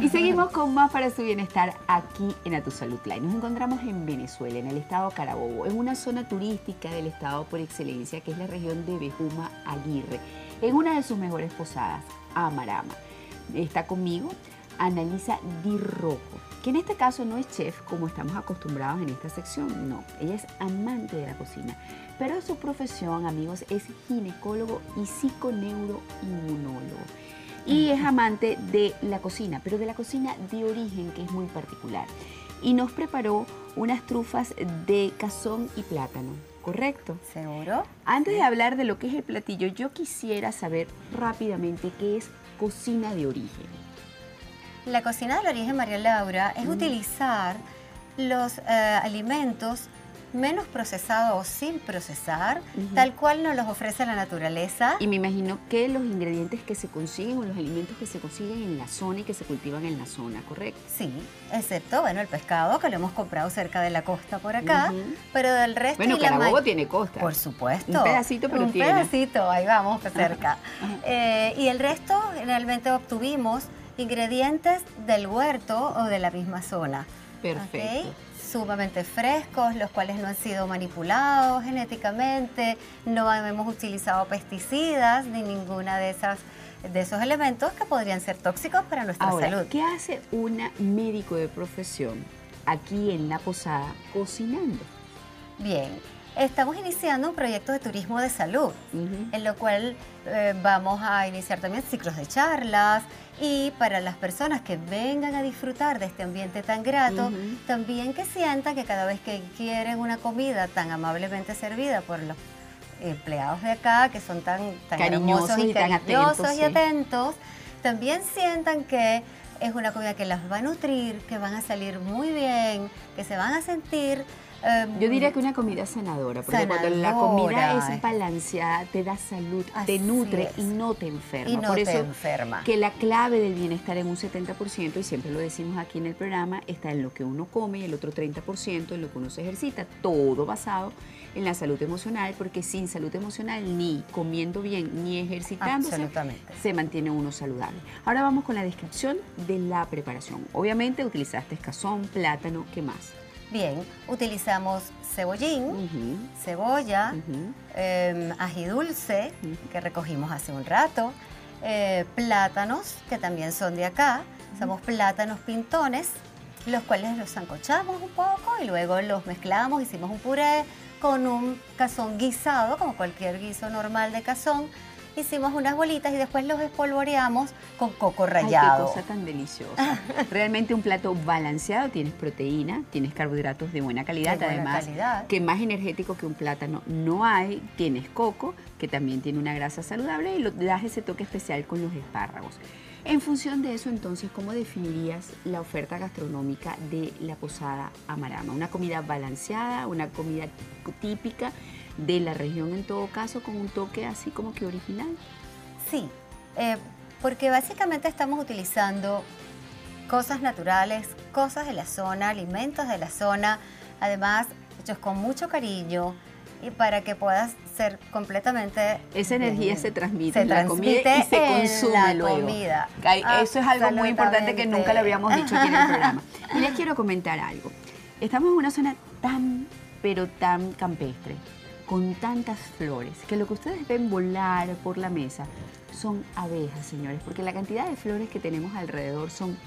Y seguimos con más para su bienestar aquí en A Tu Salud Live. Nos encontramos en Venezuela, en el estado Carabobo, en una zona turística del estado por excelencia que es la región de Bejuma Aguirre, en una de sus mejores posadas, Amarama. Está conmigo Analisa Di Rojo, que en este caso no es chef como estamos acostumbrados en esta sección, no, ella es amante de la cocina, pero su profesión, amigos, es ginecólogo y psiconeuroinmunólogo. Y es amante de la cocina, pero de la cocina de origen, que es muy particular. Y nos preparó unas trufas de cazón y plátano, ¿correcto? ¿Seguro? Antes de hablar de lo que es el platillo, yo quisiera saber rápidamente qué es cocina de origen. La cocina de origen, María Laura, es utilizar los eh, alimentos menos procesados o sin procesar, tal cual nos los ofrece la naturaleza. Y me imagino que los ingredientes que se consiguen o los alimentos que se consiguen en la zona y que se cultivan en la zona, ¿correcto? Sí, excepto, bueno, el pescado que lo hemos comprado cerca de la costa por acá, pero del resto... Bueno, Carabobo tiene costa. Por supuesto. Un pedacito, pero Un tiene. pedacito, ahí vamos, cerca. Eh, y el resto generalmente obtuvimos ingredientes del huerto o de la misma zona. Perfecto. Sumamente frescos, los cuales no han sido manipulados genéticamente, no hemos utilizado pesticidas ni ninguna de esas de esos elementos que podrían ser tóxicos para nuestra Ahora, salud. ¿qué hace una médico de profesión aquí en la posada cocinando? Bien, estamos iniciando un proyecto de turismo de salud, en lo cual eh, vamos a iniciar también ciclos de charlas y para las personas que vengan a disfrutar de este ambiente tan grato, también que sientan que cada vez que quieren una comida tan amablemente servida por los empleados de acá, que son tan, tan Cariñosos hermosos y tan cariñosos atentos, y sí. atentos, también sientan que es una comida que las va a nutrir, que van a salir muy bien, que se van a sentir... eh, Yo diría que una comida sanadora, porque cuando la comida es balanceada, te da salud, te nutre es. y no te enferma. y no Por te eso enferma. que la clave del bienestar en un 70%, y siempre lo decimos aquí en el programa, está en lo que uno come y el otro 30% en lo que uno se ejercita, todo basado en la salud emocional, porque sin salud emocional, ni comiendo bien, ni ejercitándose, se mantiene uno saludable. Ahora vamos con la descripción de la preparación. Obviamente utilizaste cazón, plátano, ¿qué más? Bien, utilizamos cebollín, cebolla, eh, ají dulce, que recogimos hace un rato, eh, plátanos, que también son de acá, somos plátanos pintones, los cuales los zancochamos un poco y luego los mezclamos, hicimos un puré con un cazón guisado, como cualquier guiso normal de cazón, hicimos unas bolitas y después los espolvoreamos con coco Ay, rallado. qué cosa tan deliciosa. Realmente un plato balanceado, tienes proteína, tienes carbohidratos de buena calidad, De buena además calidad. que más energético que un plátano no hay, tienes coco, que también tiene una grasa saludable y lo das ese toque especial con los espárragos. En función de eso, entonces, ¿cómo definirías la oferta gastronómica de la Posada Amarama? Una comida balanceada, una comida típica de la región en todo caso, con un toque así como que original. Sí, eh, porque básicamente estamos utilizando cosas naturales, cosas de la zona, alimentos de la zona, además hechos con mucho cariño y para que puedas ser completamente... Esa energía se transmite se en la comida y se en consume la luego. comida. Eso es algo muy importante que nunca lo habíamos dicho aquí en el programa. Y les quiero comentar algo. Estamos en una zona tan, pero tan campestre, con tantas flores, que lo que ustedes ven volar por la mesa son abejas, señores, porque la cantidad de flores que tenemos alrededor son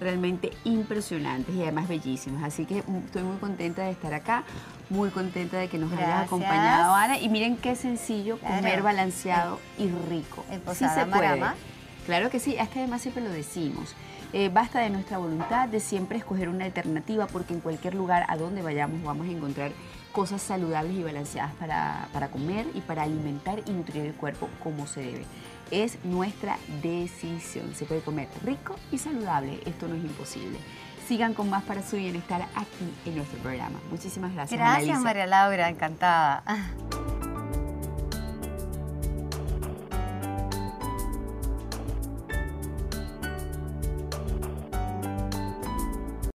realmente impresionantes y además bellísimas. Así que estoy muy contenta de estar acá, muy contenta de que nos hayas acompañado, Ana. Y miren qué sencillo Claro. comer balanceado y rico. En Sí Posada se puede. Marama. Claro que sí, es que además siempre lo decimos. Eh, basta de nuestra voluntad de siempre escoger una alternativa porque en cualquier lugar a donde vayamos vamos a encontrar cosas saludables y balanceadas para, para comer y para alimentar y nutrir el cuerpo como se debe. Es nuestra decisión. Se puede comer rico y saludable. Esto no es imposible. Sigan con más para su bienestar aquí en nuestro programa. Muchísimas gracias. Gracias. María Laura, encantada.